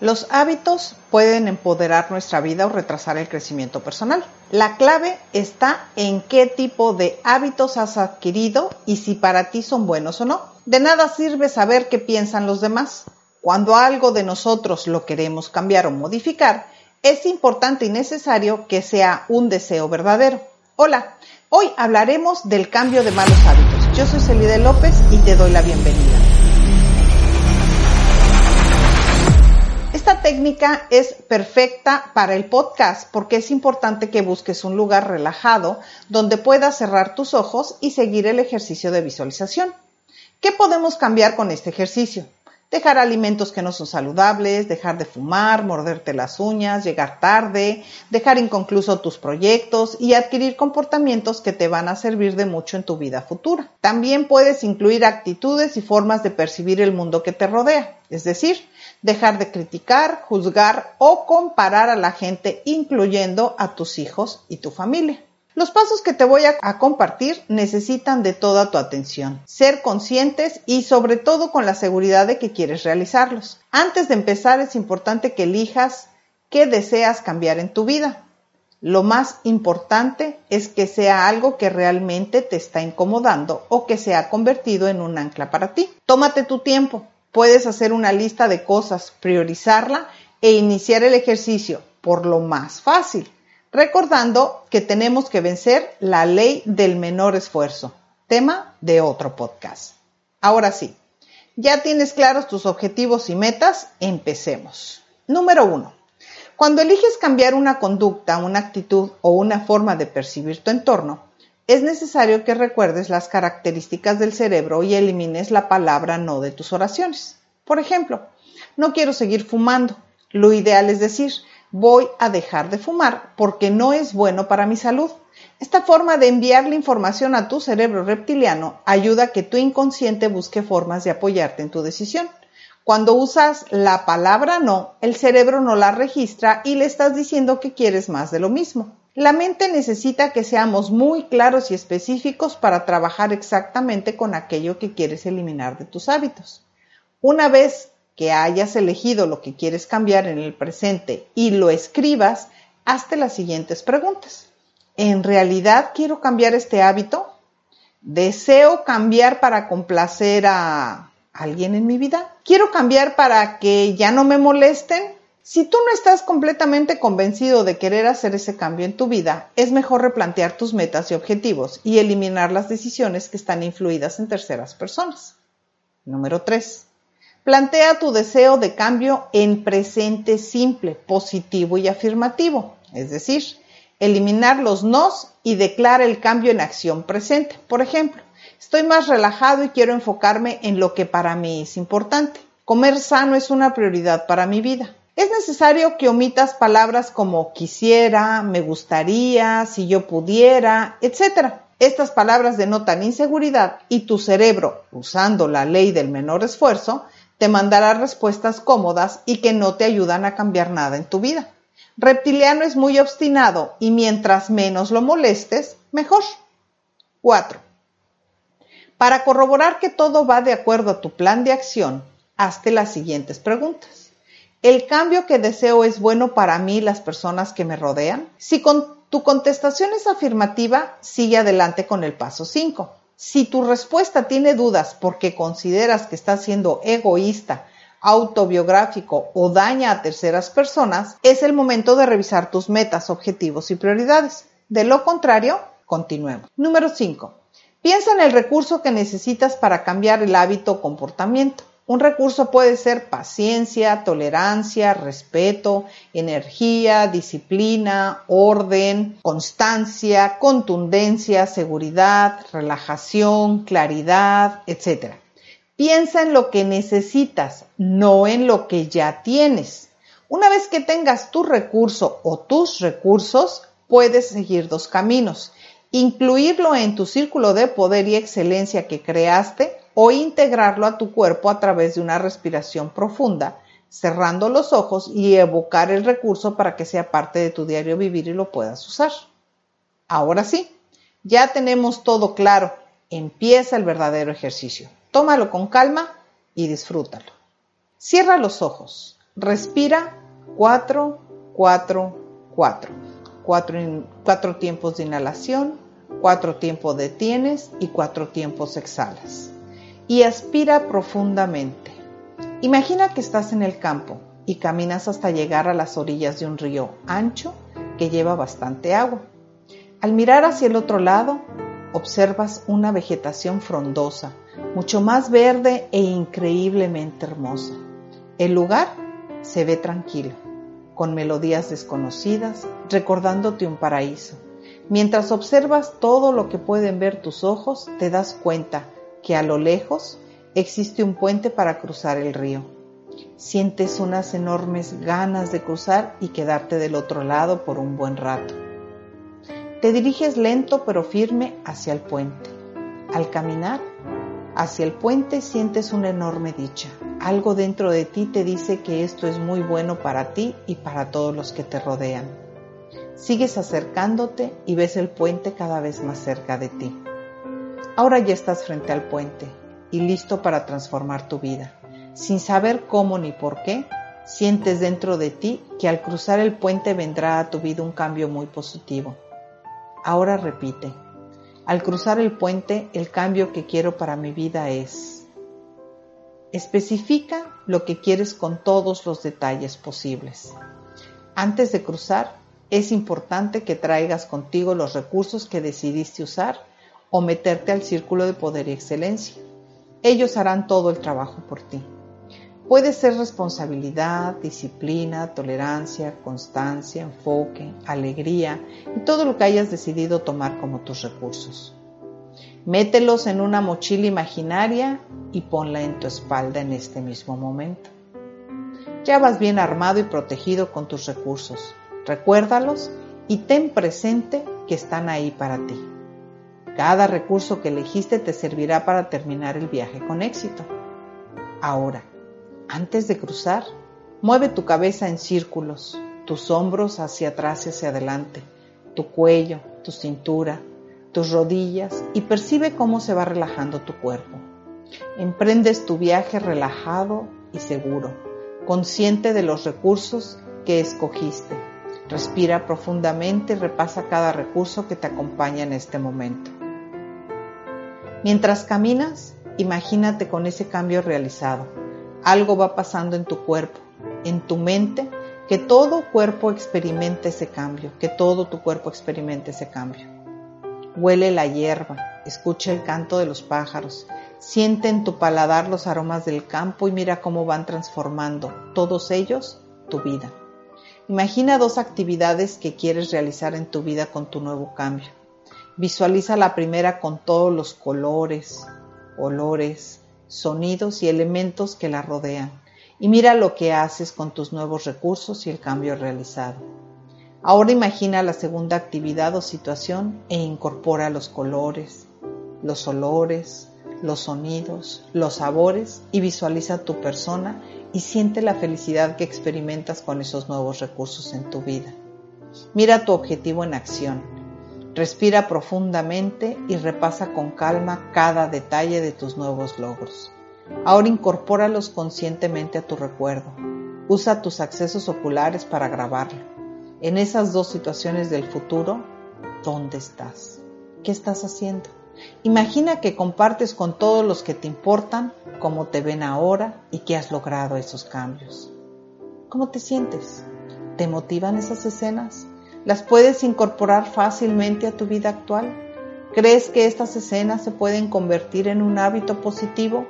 Los hábitos pueden empoderar nuestra vida o retrasar el crecimiento personal. La clave está en qué tipo de hábitos has adquirido y si para ti son buenos o no. De nada sirve saber qué piensan los demás. Cuando algo de nosotros lo queremos cambiar o modificar, es importante y necesario que sea un deseo verdadero. Hola, hoy hablaremos del cambio de malos hábitos. Yo soy Celide López y te doy la bienvenida. Esta técnica es perfecta para el podcast porque es importante que busques un lugar relajado donde puedas cerrar tus ojos y seguir el ejercicio de visualización. ¿Qué podemos cambiar con este ejercicio? Dejar alimentos que no son saludables, dejar de fumar, morderte las uñas, llegar tarde, dejar inconcluso tus proyectos y adquirir comportamientos que te van a servir de mucho en tu vida futura. También puedes incluir actitudes y formas de percibir el mundo que te rodea, es decir, dejar de criticar, juzgar o comparar a la gente, incluyendo a tus hijos y tu familia. Los pasos que te voy a, compartir necesitan de toda tu atención, ser conscientes y sobre todo con la seguridad de que quieres realizarlos. Antes de empezar es importante que elijas qué deseas cambiar en tu vida. Lo más importante es que sea algo que realmente te está incomodando o que se ha convertido en un ancla para ti. Tómate tu tiempo, Puedes hacer una lista de cosas, priorizarla e iniciar el ejercicio por lo más fácil, recordando que tenemos que vencer la ley del menor esfuerzo, tema de otro podcast. Ahora sí, ya tienes claros tus objetivos y metas, empecemos. Número uno. Cuando eliges cambiar una conducta, una actitud o una forma de percibir tu entorno, es necesario que recuerdes las características del cerebro y elimines la palabra no de tus oraciones. Por ejemplo, no quiero seguir fumando. Lo ideal es decir, voy a dejar de fumar porque no es bueno para mi salud. Esta forma de enviar la información a tu cerebro reptiliano ayuda a que tu inconsciente busque formas de apoyarte en tu decisión. Cuando usas la palabra no, el cerebro no la registra y le estás diciendo que quieres más de lo mismo. La mente necesita que seamos muy claros y específicos para trabajar exactamente con aquello que quieres eliminar de tus hábitos. Una vez que hayas elegido lo que quieres cambiar en el presente y lo escribas, hazte las siguientes preguntas. ¿En realidad quiero cambiar este hábito? ¿Deseo cambiar para complacer a alguien en mi vida? ¿Quiero cambiar para que ya no me molesten? Si tú no estás completamente convencido de querer hacer ese cambio en tu vida, es mejor replantear tus metas y objetivos y eliminar las decisiones que están influidas en terceras personas. Número 3. Plantea tu deseo de cambio en presente simple, positivo y afirmativo, es decir, eliminar los nos y declara el cambio en acción presente. Por ejemplo, estoy más relajado y quiero enfocarme en lo que para mí es importante. Comer sano es una prioridad para mi vida. Es necesario que omitas palabras como quisiera, me gustaría, si yo pudiera, etc. Estas palabras denotan inseguridad y tu cerebro, usando la ley del menor esfuerzo, te mandará respuestas cómodas y que no te ayudan a cambiar nada en tu vida. Reptiliano es muy obstinado y mientras menos lo molestes, mejor. 4. Para corroborar que todo va de acuerdo a tu plan de acción, hazte las siguientes preguntas. ¿El cambio que deseo es bueno para mí y las personas que me rodean? Si con tu contestación es afirmativa, sigue adelante con el paso 5. Si tu respuesta tiene dudas porque consideras que estás siendo egoísta, autobiográfico o daña a terceras personas, es el momento de revisar tus metas, objetivos y prioridades. De lo contrario, continuemos. Número 5. Piensa en el recurso que necesitas para cambiar el hábito o comportamiento. Un recurso puede ser paciencia, tolerancia, respeto, energía, disciplina, orden, constancia, contundencia, seguridad, relajación, claridad, etc. Piensa en lo que necesitas, no en lo que ya tienes. Una vez que tengas tu recurso o tus recursos, puedes seguir dos caminos. Incluirlo en tu círculo de poder y excelencia que creaste o integrarlo a tu cuerpo a través de una respiración profunda, cerrando los ojos y evocar el recurso para que sea parte de tu diario vivir y lo puedas usar. Ahora sí, ya tenemos todo claro. Empieza el verdadero ejercicio. Tómalo con calma y disfrútalo. Cierra los ojos. Respira 4, 4, 4. Cuatro, tiempos de inhalación, cuatro tiempos detienes y cuatro tiempos exhalas. Y aspira profundamente. Imagina que estás en el campo y caminas hasta llegar a las orillas de un río ancho que lleva bastante agua. Al mirar hacia el otro lado, observas una vegetación frondosa, mucho más verde e increíblemente hermosa. El lugar se ve tranquilo, con melodías desconocidas, recordándote un paraíso. Mientras observas todo lo que pueden ver tus ojos, te das cuenta que a lo lejos existe un puente para cruzar el río. Sientes unas enormes ganas de cruzar y quedarte del otro lado por un buen rato. Te diriges lento pero firme hacia el puente. Al caminar hacia el puente sientes una enorme dicha. Algo dentro de ti te dice que esto es muy bueno para ti y para todos los que te rodean. Sigues acercándote y ves el puente cada vez más cerca de ti. Ahora ya estás frente al puente y listo para transformar tu vida. Sin saber cómo ni por qué, sientes dentro de ti que al cruzar el puente vendrá a tu vida un cambio muy positivo. Ahora repite, al cruzar el puente el cambio que quiero para mi vida es Especifica lo que quieres con todos los detalles posibles. Antes de cruzar, es importante que traigas contigo los recursos que decidiste usar o meterte al círculo de poder y excelencia. Ellos harán todo el trabajo por ti. Puede ser responsabilidad, disciplina, tolerancia, constancia, enfoque, alegría y todo lo que hayas decidido tomar como tus recursos. Mételos en una mochila imaginaria y ponla en tu espalda en este mismo momento. Ya vas bien armado y protegido con tus recursos. Recuérdalos y ten presente que están ahí para ti. Cada recurso que elegiste te servirá para terminar el viaje con éxito. Ahora, antes de cruzar, mueve tu cabeza en círculos, tus hombros hacia atrás y hacia adelante, tu cuello, tu cintura, tus rodillas y percibe cómo se va relajando tu cuerpo. Emprendes tu viaje relajado y seguro, consciente de los recursos que escogiste. Respira profundamente y repasa cada recurso que te acompaña en este momento. Mientras caminas, imagínate con ese cambio realizado. Algo va pasando en tu cuerpo, en tu mente, que todo cuerpo experimente ese cambio, que todo tu cuerpo experimente ese cambio. Huele la hierba, escucha el canto de los pájaros, siente en tu paladar los aromas del campo y mira cómo van transformando, todos ellos, tu vida. Imagina dos actividades que quieres realizar en tu vida con tu nuevo cambio. Visualiza la primera con todos los colores, olores, sonidos y elementos que la rodean y mira lo que haces con tus nuevos recursos y el cambio realizado. Ahora imagina la segunda actividad o situación e incorpora los colores, los olores, los sonidos, los sabores y visualiza tu persona y siente la felicidad que experimentas con esos nuevos recursos en tu vida. Mira tu objetivo en acción. Respira profundamente y repasa con calma cada detalle de tus nuevos logros. Ahora incorpóralos conscientemente a tu recuerdo. Usa tus accesos oculares para grabarlo en esas dos situaciones del futuro, ¿dónde estás? ¿Qué estás haciendo? Imagina que compartes con todos los que te importan cómo te ven ahora y que has logrado esos cambios. ¿Cómo te sientes? ¿Te motivan esas escenas? ¿Las puedes incorporar fácilmente a tu vida actual? ¿Crees que estas escenas se pueden convertir en un hábito positivo?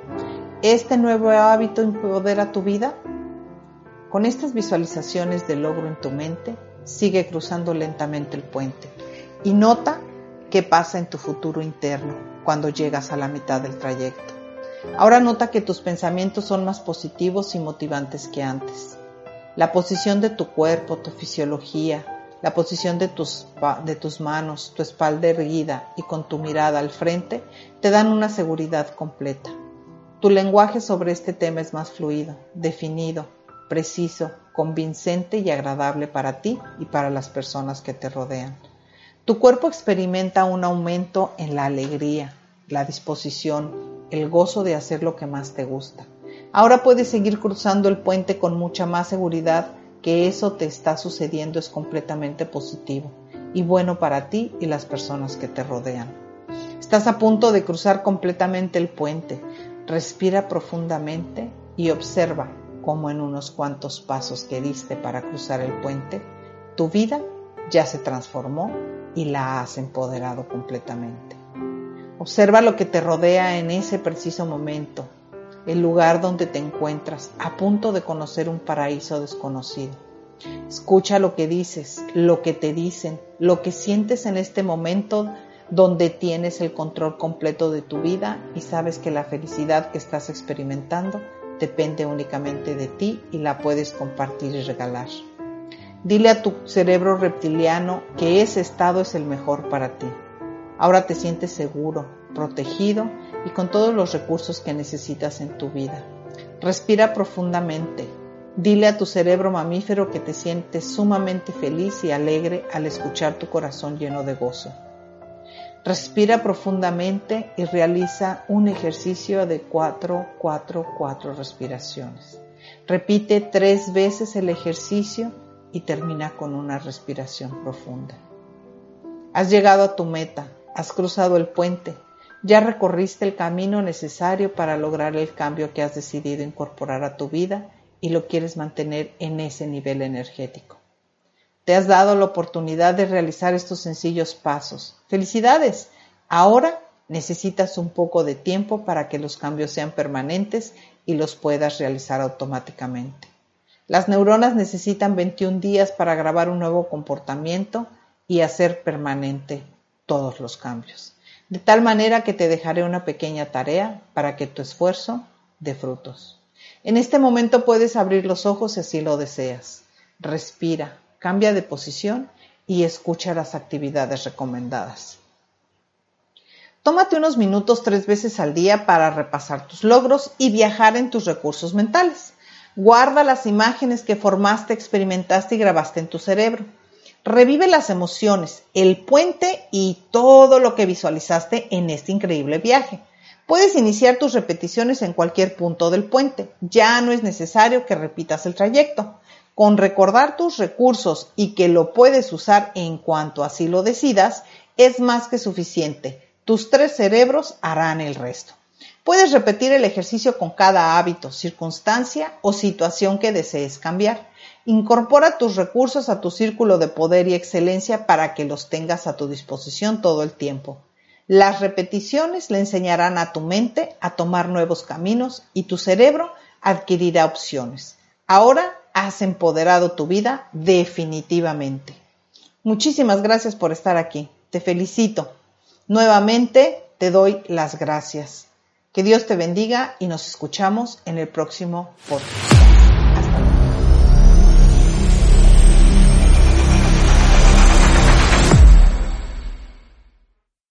¿Este nuevo hábito empodera tu vida? Con estas visualizaciones de logro en tu mente, sigue cruzando lentamente el puente y nota qué pasa en tu futuro interno cuando llegas a la mitad del trayecto. Ahora nota que tus pensamientos son más positivos y motivantes que antes. La posición de tu cuerpo, tu fisiología, la posición de tus, manos, tu espalda erguida y con tu mirada al frente te dan una seguridad completa. Tu lenguaje sobre este tema es más fluido, definido, preciso, convincente y agradable para ti y para las personas que te rodean. Tu cuerpo experimenta un aumento en la alegría, la disposición, el gozo de hacer lo que más te gusta. Ahora puedes seguir cruzando el puente con mucha más seguridad que eso te está sucediendo es completamente positivo y bueno para ti y las personas que te rodean. Estás a punto de cruzar completamente el puente. Respira profundamente y observa cómo en unos cuantos pasos que diste para cruzar el puente, tu vida ya se transformó y la has empoderado completamente. Observa lo que te rodea en ese preciso momento, el lugar donde te encuentras a punto de conocer un paraíso desconocido. Escucha lo que dices, lo que te dicen, lo que sientes en este momento donde tienes el control completo de tu vida y sabes que la felicidad que estás experimentando depende únicamente de ti y la puedes compartir y regalar. Dile a tu cerebro reptiliano que ese estado es el mejor para ti. Ahora te sientes seguro, protegido y con todos los recursos que necesitas en tu vida. Respira profundamente. Dile a tu cerebro mamífero que te sientes sumamente feliz y alegre al escuchar tu corazón lleno de gozo. Respira profundamente y realiza un ejercicio de 4, 4, 4 respiraciones. Repite tres veces el ejercicio y termina con una respiración profunda. Has llegado a tu meta, has cruzado el puente, ya recorriste el camino necesario para lograr el cambio que has decidido incorporar a tu vida y lo quieres mantener en ese nivel energético. Te has dado la oportunidad de realizar estos sencillos pasos. Felicidades. Ahora necesitas un poco de tiempo para que los cambios sean permanentes y los puedas realizar automáticamente. Las neuronas necesitan 21 días para grabar un nuevo comportamiento y hacer permanente todos los cambios. De tal manera que te dejaré una pequeña tarea para que tu esfuerzo dé frutos. En este momento puedes abrir los ojos si así lo deseas. Respira, cambia de posición y escucha las actividades recomendadas. Tómate unos minutos tres veces al día para repasar tus logros y viajar en tus recursos mentales. Guarda las imágenes que formaste, experimentaste y grabaste en tu cerebro. Revive las emociones, el puente y todo lo que visualizaste en este increíble viaje. Puedes iniciar tus repeticiones en cualquier punto del puente. Ya no es necesario que repitas el trayecto. Con recordar tus recursos y que lo puedes usar en cuanto así lo decidas, es más que suficiente. Tus tres cerebros harán el resto. Puedes repetir el ejercicio con cada hábito, circunstancia o situación que desees cambiar. Incorpora tus recursos a tu círculo de poder y excelencia para que los tengas a tu disposición todo el tiempo. Las repeticiones le enseñarán a tu mente a tomar nuevos caminos y tu cerebro adquirirá opciones. Ahora has empoderado tu vida definitivamente. Muchísimas gracias por estar aquí. Te felicito. Nuevamente te doy las gracias. Que Dios te bendiga y nos escuchamos en el próximo podcast.